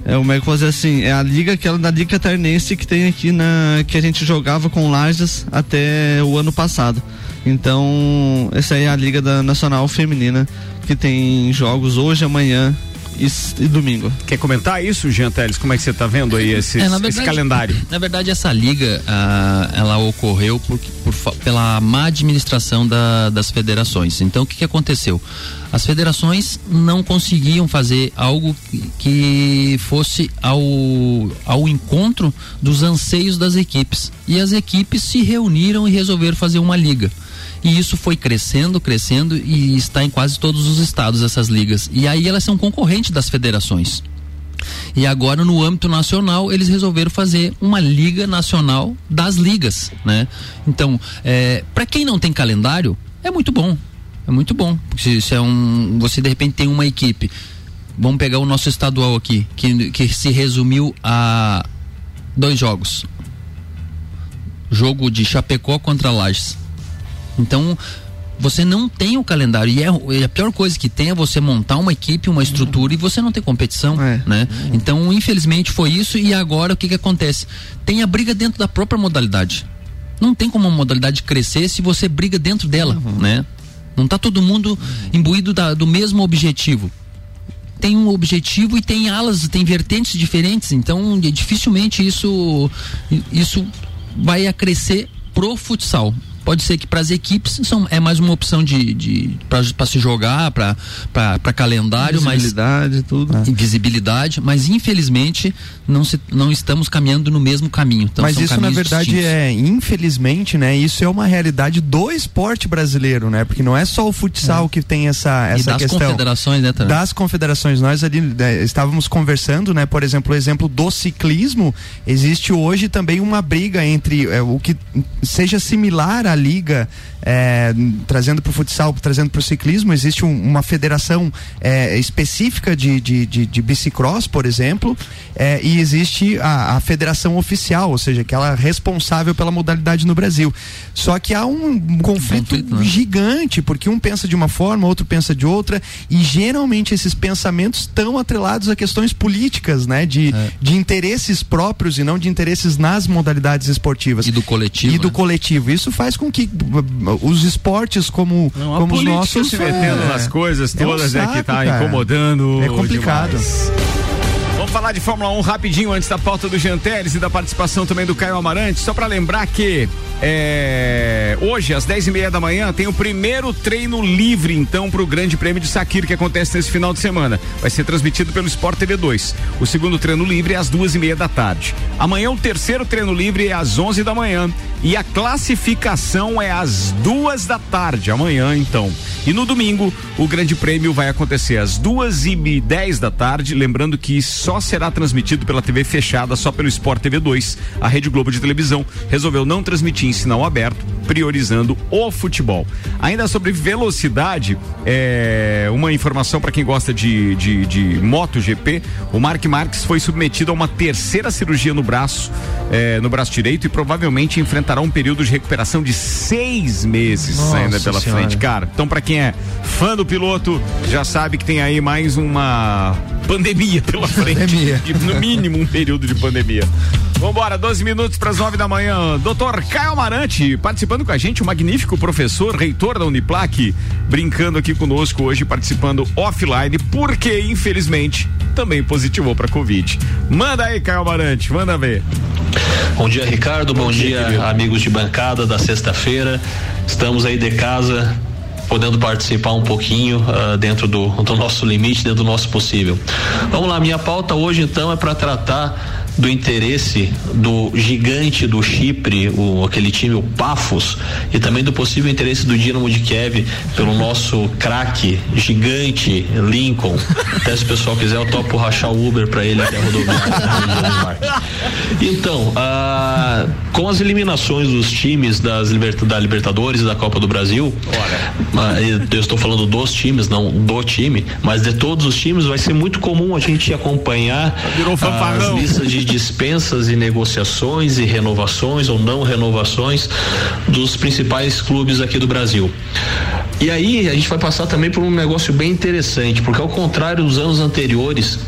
é, como é que fazer assim? É a liga aquela da Liga Catarinense que tem aqui na. que a gente jogava com Lages até o ano passado. Então, essa aí é a Liga da Nacional Feminina, que tem jogos hoje, amanhã e, e domingo. Quer comentar isso, Jean Teles? Como é que você está vendo aí esse, é, verdade, esse, calendário? Na verdade, essa liga, ah, ela ocorreu por, por, pela má administração da, das federações. Então, o que, que aconteceu? As federações não conseguiam fazer algo que fosse ao, ao encontro dos anseios das equipes. E as equipes se reuniram e resolveram fazer uma liga. E isso foi crescendo, crescendo e está em quase todos os estados essas ligas. E aí elas são concorrentes das federações. E agora no âmbito nacional eles resolveram fazer uma liga nacional das ligas, né? Então, é, para quem não tem calendário é muito bom, é muito bom. Se, se é um, você de repente tem uma equipe, vamos pegar o nosso estadual aqui que, que se resumiu a dois jogos, jogo de Chapecó contra Lages então, você não tem o calendário. E é, a pior coisa que tem é você montar uma equipe, uma estrutura e você não ter competição, é. né? Então, infelizmente foi isso e agora o que que acontece? Tem a briga dentro da própria modalidade. Não tem como uma modalidade crescer se você briga dentro dela, uhum. né? Não tá todo mundo imbuído da, do mesmo objetivo. Tem um objetivo e tem alas, tem vertentes diferentes, então dificilmente isso isso vai a crescer pro futsal. Pode ser que para as equipes são, é mais uma opção de, de para se jogar, para calendário, visibilidade, mas tudo. Visibilidade, mas infelizmente não, se, não estamos caminhando no mesmo caminho. Então, mas isso na verdade distintos. é, infelizmente, né? Isso é uma realidade do esporte brasileiro, né? Porque não é só o futsal é. que tem essa, essa e das questão. Das confederações, né? Também. Das confederações. Nós ali né, estávamos conversando, né? Por exemplo, o exemplo do ciclismo, existe hoje também uma briga entre é, o que seja similar à liga, é, trazendo para o futsal, trazendo para o ciclismo, existe um, uma federação é, específica de, de, de, de bicicross, por exemplo, é, e existe a, a federação oficial, ou seja, que ela é responsável pela modalidade no Brasil. Só que há um, um conflito, conflito né? gigante, porque um pensa de uma forma, outro pensa de outra, e geralmente esses pensamentos estão atrelados a questões políticas, né? De, é. de interesses próprios e não de interesses nas modalidades esportivas. E do coletivo. E do né? coletivo. Isso faz com que os esportes como, não, como os nossos. se metendo é, nas coisas todas, é, um saco, é que tá cara. incomodando. É complicado. Demais. Vamos falar de Fórmula 1 rapidinho antes da pauta do Janteres e da participação também do Caio Amarante. Só para lembrar que é, hoje, às 10 e meia da manhã, tem o primeiro treino livre, então, para o Grande Prêmio de Sakir, que acontece nesse final de semana. Vai ser transmitido pelo Sport TV 2. O segundo treino livre é às duas e meia da tarde. Amanhã, o terceiro treino livre é às 11 da manhã. E a classificação é às duas da tarde, amanhã, então. E no domingo, o Grande Prêmio vai acontecer às duas e dez da tarde. Lembrando que só será transmitido pela TV fechada, só pelo Sport TV 2. A Rede Globo de televisão resolveu não transmitir sinal aberto, priorizando o futebol. Ainda sobre velocidade, é, uma informação para quem gosta de, de, de MotoGP: o Mark Marques foi submetido a uma terceira cirurgia no braço, é, no braço direito, e provavelmente enfrentará um período de recuperação de seis meses Nossa ainda pela senhora. frente, cara. Então, para quem é fã do piloto, já sabe que tem aí mais uma pandemia pela frente. Pandemia. De, no mínimo um período de pandemia. Vambora, 12 minutos para as 9 da manhã. Doutor Caio Amarante, participando com a gente, o um magnífico professor, reitor da Uniplac, brincando aqui conosco hoje, participando offline, porque infelizmente também positivou para Covid. Manda aí, Caio Amarante, manda ver. Bom dia, Ricardo. Bom, Bom dia, dia amigos de bancada da sexta-feira. Estamos aí de casa podendo participar um pouquinho uh, dentro do, do nosso limite, dentro do nosso possível. Vamos lá, minha pauta hoje então é para tratar do interesse do gigante do Chipre, o, aquele time, o Pafos, e também do possível interesse do Dinamo de Kiev pelo nosso craque gigante Lincoln. Até se o pessoal quiser, eu topo rachar o Uber para ele até a rodoviária. então, com as eliminações dos times das da Libertadores e da Copa do Brasil, ah, eu estou falando dos times, não do time, mas de todos os times, vai ser muito comum a gente acompanhar as listas de dispensas e negociações e renovações ou não renovações dos principais clubes aqui do Brasil. E aí a gente vai passar também por um negócio bem interessante, porque ao contrário dos anos anteriores,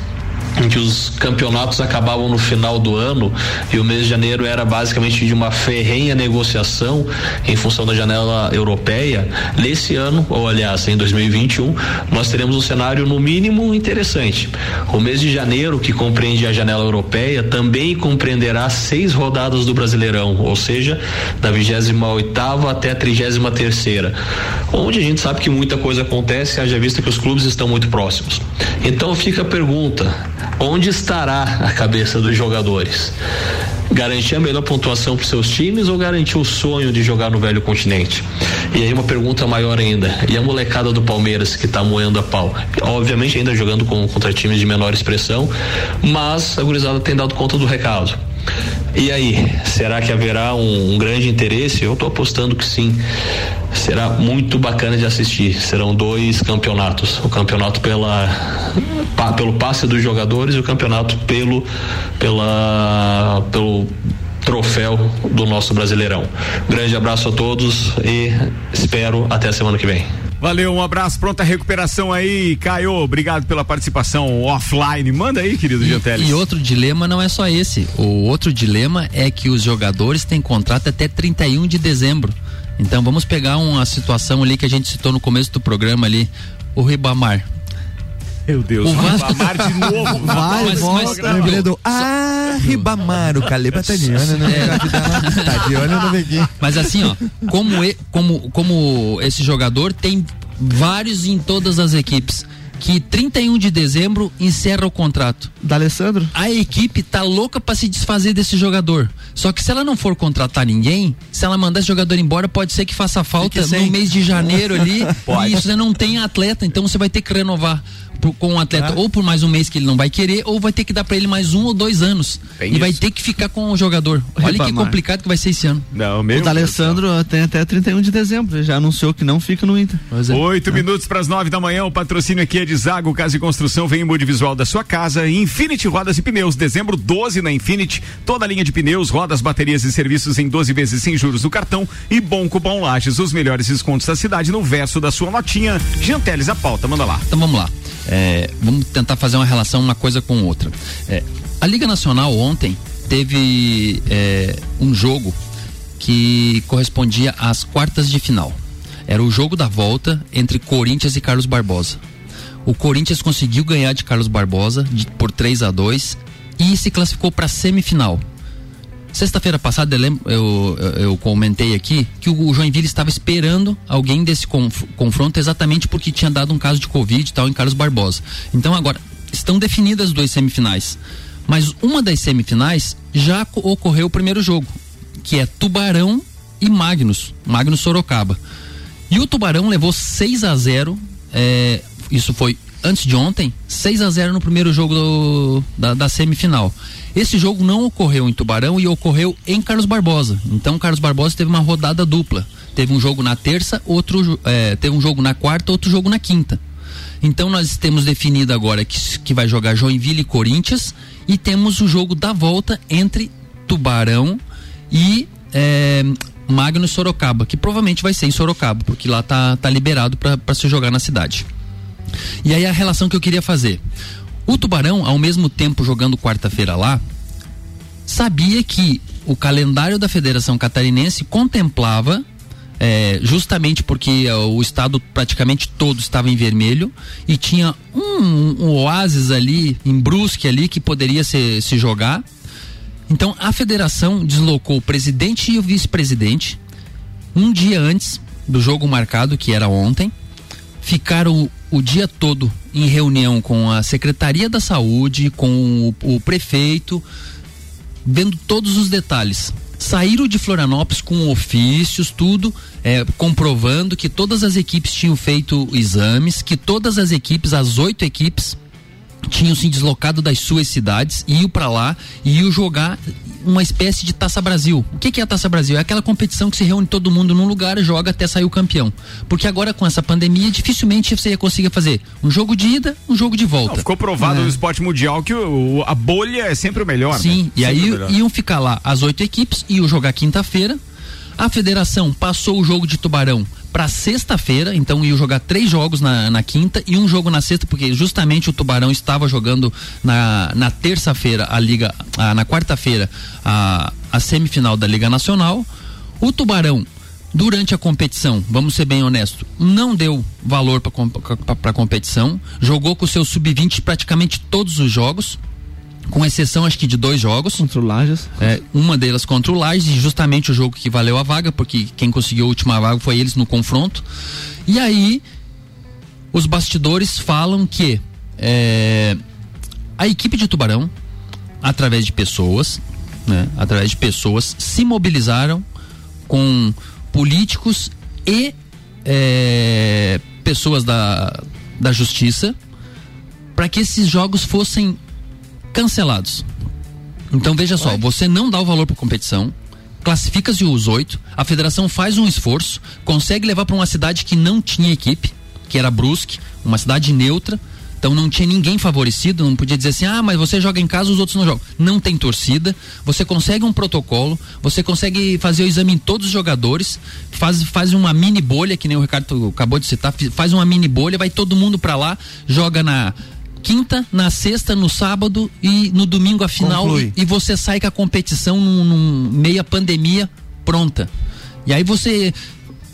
em que os campeonatos acabavam no final do ano e o mês de janeiro era basicamente de uma ferrenha negociação em função da janela europeia. Nesse ano, ou aliás, em 2021, nós teremos um cenário no mínimo interessante. O mês de janeiro, que compreende a janela europeia, também compreenderá seis rodadas do Brasileirão, ou seja, da 28 oitava até a 33 terceira, onde a gente sabe que muita coisa acontece, haja vista que os clubes estão muito próximos. Então fica a pergunta: onde estará a cabeça dos jogadores? Garantir a melhor pontuação para seus times ou garantir o sonho de jogar no velho continente? E aí uma pergunta maior ainda, e a molecada do Palmeiras que está moendo a pau? Obviamente ainda jogando com, contra times de menor expressão, mas a gurizada tem dado conta do recado. E aí, será que haverá um, um grande interesse? Eu estou apostando que sim. Será muito bacana de assistir. Serão dois campeonatos: o campeonato pela, pa, pelo passe dos jogadores e o campeonato pelo, pela, pelo troféu do nosso Brasileirão. Grande abraço a todos e espero até a semana que vem. Valeu, um abraço, pronta recuperação aí, Caio. Obrigado pela participação offline. Manda aí, querido Gianteles. E outro dilema não é só esse. O outro dilema é que os jogadores têm contrato até 31 de dezembro. Então vamos pegar uma situação ali que a gente citou no começo do programa ali, o Ribamar. Meu Deus, o Vasco... Ribamar de novo. Vai, mas, volta, lembrei do Ah, Ribamar, o Caleb italiano, né? Tá de olho no Beguinho. Mas assim, ó, como, como, como esse jogador tem vários em todas as equipes que 31 de dezembro encerra o contrato. Da Alessandro? A equipe tá louca para se desfazer desse jogador. Só que se ela não for contratar ninguém, se ela mandar esse jogador embora, pode ser que faça falta no mês de janeiro ali. pode. E isso você não tem atleta, então você vai ter que renovar. Pro- com um atleta ou por mais um mês que ele não vai querer, ou vai ter que dar pra ele mais um ou dois anos. Bem e vai isso. ter que ficar com o jogador. Olha que complicado que vai ser esse ano. Não, o D'Alessandro tem até 31 de dezembro, já anunciou que não fica no Inter. Oito minutos para as nove da manhã, o patrocínio aqui é de Zago Casa e Construção, vem em mude visual da sua casa, Infinity Rodas e Pneus, dezembro 12 na Infinity, toda a linha de pneus, rodas, baterias e serviços em 12 vezes sem juros no cartão e bom cupom Lages, os melhores descontos da cidade no verso da sua notinha. Janteles, a pauta, manda lá. Então vamos lá. É, vamos tentar fazer uma relação uma coisa com outra. É, a Liga Nacional ontem teve é, um jogo que correspondia às quartas de final. Era o jogo da volta entre Corinthians e Carlos Barbosa. O Corinthians conseguiu ganhar de Carlos Barbosa de- por 3 a 2 e se classificou para a semifinal. Sexta-feira passada eu, eu, eu- comentei aqui que o Joinville estava esperando alguém desse conf- confronto exatamente porque tinha dado um caso de Covid e tal em Carlos Barbosa. Então agora estão definidas as duas semifinais. Mas uma das semifinais já co- ocorreu o primeiro jogo, que é Tubarão e Magnus, Magnus Sorocaba. E o Tubarão levou 6 a 0 é, isso foi antes de ontem, 6 a 0 no primeiro jogo do- da, da semifinal. Esse jogo não ocorreu em Tubarão e ocorreu em Carlos Barbosa. Então, Carlos Barbosa teve uma rodada dupla. Teve um jogo na terça, outro é, teve um jogo na quarta, outro jogo na quinta. Então nós temos definido agora que, que vai jogar Joinville e Corinthians e temos o jogo da volta entre Tubarão e é, Magnus Sorocaba, que provavelmente vai ser em Sorocaba, porque lá tá, tá liberado para se jogar na cidade. E aí a relação que eu queria fazer. O Tubarão, ao mesmo tempo jogando quarta-feira lá, sabia que o calendário da Federação Catarinense contemplava, é, justamente porque é, o estado praticamente todo estava em vermelho e tinha um, um oásis ali, em Brusque ali, que poderia se, se jogar. Então a federação deslocou o presidente e o vice-presidente um dia antes do jogo marcado, que era ontem, ficaram o, dia todo em reunião com a Secretaria da Saúde, com o, o prefeito, vendo todos os detalhes. Saíram de Florianópolis com ofícios, tudo, é, comprovando que todas as equipes tinham feito exames, que todas as equipes, as oito equipes, tinham se deslocado das suas cidades, iam para lá e iam jogar uma espécie de Taça Brasil. O que, que é a Taça Brasil? É aquela competição que se reúne todo mundo num lugar, joga até sair o campeão. Porque agora com essa pandemia, dificilmente você ia conseguir fazer um jogo de ida, um jogo de volta. Não, ficou provado É. no esporte mundial que o- a bolha é sempre o melhor. Sim, né? e aí iam ficar lá as oito equipes, iam jogar quinta-feira. A federação passou o jogo de Tubarão para sexta-feira, então iam jogar três jogos na, na quinta e um jogo na sexta, porque justamente o Tubarão estava jogando na, na terça-feira a Liga, ah, na quarta-feira a, a semifinal da Liga Nacional. O Tubarão durante a competição, vamos ser bem honesto, não deu valor para a competição, jogou com o seu sub-20 praticamente todos os jogos, com exceção acho que de dois jogos. Contra o Lages. É, uma delas contra o Lages, e justamente o jogo que valeu a vaga, porque quem conseguiu a última vaga foi eles no confronto. E aí, os bastidores falam que é, a equipe de Tubarão, através de pessoas, né, através de pessoas, se mobilizaram com políticos e é, pessoas da, da justiça para que esses jogos fossem cancelados. Então veja só, você não dá o valor para competição, classifica-se os oito, a federação faz um esforço, consegue levar para uma cidade que não tinha equipe, que era Brusque, uma cidade neutra, então não tinha ninguém favorecido, não podia dizer assim, ah, mas você joga em casa, os outros não jogam. Não tem torcida, você consegue um protocolo, você consegue fazer o exame em todos os jogadores, faz, faz uma mini bolha, que nem o Ricardo acabou de citar, faz uma mini bolha, vai todo mundo para lá, joga na quinta, na sexta, no sábado e no domingo a final Conclui. e, você sai com a competição num, num meia pandemia pronta. E aí você,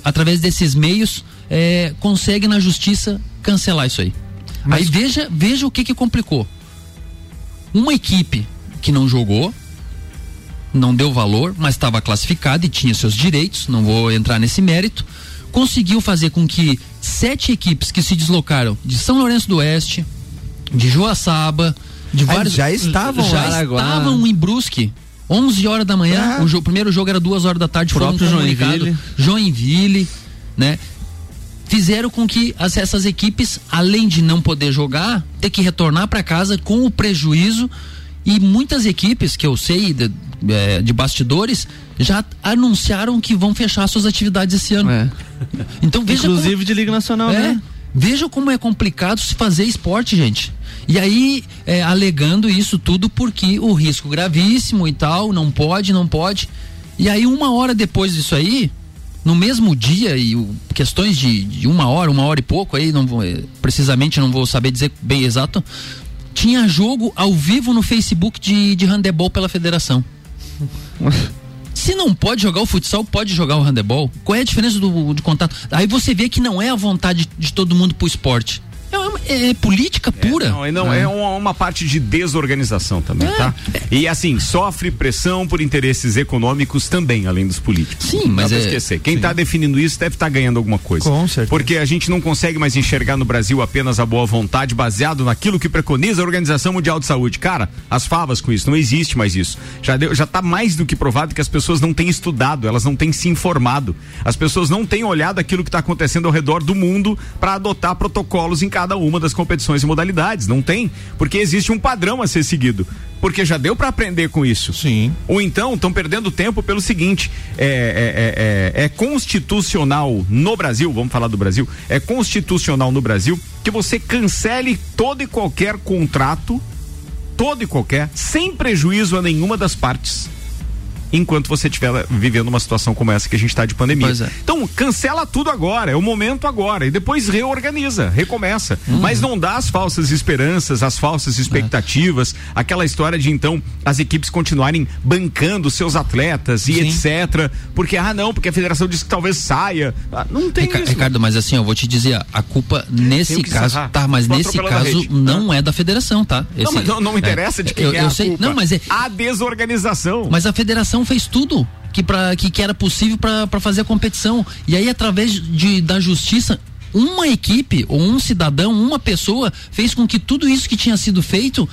através desses meios, é, consegue na justiça cancelar isso aí. Aí veja, veja o que que complicou. Uma equipe que não jogou, não deu valor, mas estava classificada e tinha seus direitos, não vou entrar nesse mérito, conseguiu fazer com que sete equipes que se deslocaram de São Lourenço do Oeste, de Joaçaba, de Ah, vários já estavam já lá. Estavam em Brusque. 11 horas da manhã, o, jo- o primeiro jogo era duas horas da tarde, foi um Próprio. Joinville. Joinville, né? fizeram com que as, essas equipes, além de não poder jogar, ter que retornar para casa com o prejuízo e muitas equipes que eu sei de, é, de bastidores já anunciaram que vão fechar suas atividades esse ano. É. Então veja Inclusive como, de Liga Nacional, é, né? Veja como é complicado se fazer esporte, gente. E aí, é, alegando isso tudo porque o risco gravíssimo e tal, não pode, não pode. E aí, uma hora depois disso aí, no mesmo dia, e o, questões de, de, uma hora, uma hora e pouco, aí, não vou, é, precisamente não vou saber dizer bem exato, tinha jogo ao vivo no Facebook de, de handebol pela federação. Se não pode jogar o futsal, pode jogar o handebol. Qual é a diferença do, de contato? Aí você vê que não é a vontade de todo mundo pro esporte. É, é, política pura. É, não, não, é, é uma, uma, parte de desorganização também, é. tá? E assim, sofre pressão por interesses econômicos também, além dos políticos. Sim, mas não é. esquecer. Quem está definindo isso deve estar tá ganhando alguma coisa. Com certeza. Porque a gente não consegue mais enxergar no Brasil apenas a boa vontade baseado naquilo que preconiza a Organização Mundial de Saúde. Cara, as favas com isso, não existe mais isso. Já, deu, já tá mais do que provado que as pessoas não têm estudado, elas não têm se informado. As pessoas não têm olhado aquilo que está acontecendo ao redor do mundo para adotar protocolos em cada uma das competições e modalidades. Não tem, porque existe um padrão a ser seguido. Porque já deu para aprender com isso. Sim. Ou então estão perdendo tempo pelo seguinte: é, é, é, é, constitucional no Brasil, vamos falar do Brasil, é constitucional no Brasil que você cancele todo e qualquer contrato, todo e qualquer, sem prejuízo a nenhuma das partes enquanto você estiver vivendo uma situação como essa que a gente está de pandemia. É. Então, cancela tudo agora, é o momento agora, e depois reorganiza, recomeça. Uhum. Mas não dá as falsas esperanças, as falsas expectativas, é. aquela história de então as equipes continuarem bancando seus atletas e Sim. etc. Porque, ah, não, porque a federação disse que talvez saia. Ah, não tem Rica isso. Ricardo, mas assim, eu vou te dizer, a culpa nesse caso, tá, mas nesse caso não ah. é da federação, tá? Esse, não, mas não, não interessa é, de quem eu, é eu sei, culpa. Não, mas é, a desorganização. Mas a federação fez tudo que, pra, que, que era possível para fazer a competição. E aí, através de, da justiça, uma equipe, ou um cidadão, uma pessoa, fez com que tudo isso que tinha sido feito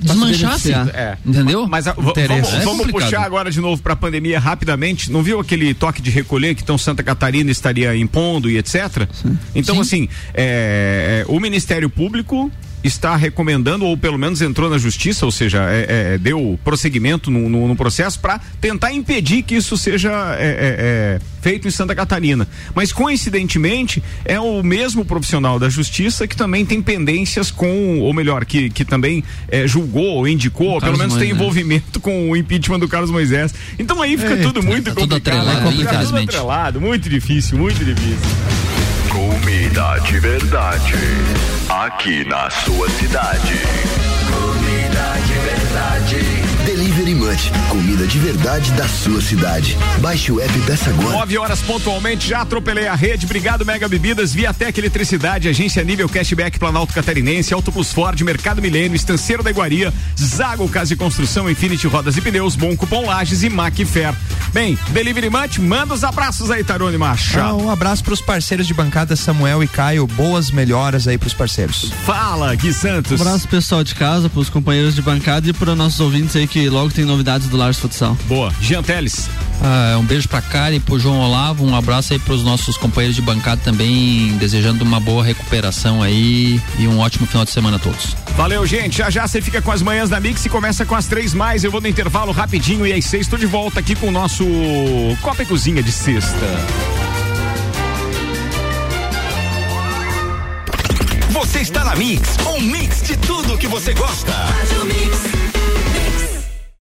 desmanchasse. É. Entendeu? Mas a, vamos, É vamos puxar agora de novo para a pandemia rapidamente. Não viu aquele toque de recolher que então Santa Catarina estaria impondo e etc? Sim. Então, Sim. assim, é, o Ministério Público está recomendando, ou pelo menos entrou na justiça, ou seja, é, é, deu prosseguimento no, no, no processo para tentar impedir que isso seja é, feito em Santa Catarina. Mas coincidentemente é o mesmo profissional da justiça que também tem pendências com, ou melhor, que, que também julgou ou indicou, ou pelo menos Moisés. tem envolvimento com o impeachment do Carlos Moisés. Então aí fica tudo muito tá tudo complicado. atrelado, fica tudo atrelado, muito difícil, muito difícil. Comida de verdade. Aqui na sua cidade. Comida de verdade. Munch, comida de verdade da sua cidade. Baixe o app peça agora. 9 horas pontualmente, já atropelei a rede. Obrigado, Mega Bebidas, Viatec Eletricidade, Agência Nível Cashback Planalto Catarinense, Auto Plus Ford, Mercado Milênio, Estanceiro da Iguaria, Zago Casa de Construção, Infinity Rodas e Pneus, Bom Cupom Lages e Macfer. Bem, Delivery Munch, manda os abraços aí, Tarone Machado. Ah, um abraço pros parceiros de bancada, Samuel e Caio. Boas melhoras aí pros parceiros. Fala, Gui Santos. Um abraço pessoal de casa, pros companheiros de bancada e para nossos ouvintes aí que logo tem novidades do Lars Futsal. Boa. Jean Teles. Ah, um beijo pra Karen e pro João Olavo, um abraço aí pros nossos companheiros de bancada também, desejando uma boa recuperação aí e um ótimo final de semana a todos. Valeu, gente. Já já você fica com as manhãs da Mix e começa com as três mais. Eu vou no intervalo rapidinho e às seis estou de volta aqui com o nosso Copa e Cozinha de sexta. Você está na Mix, um mix de tudo que você gosta.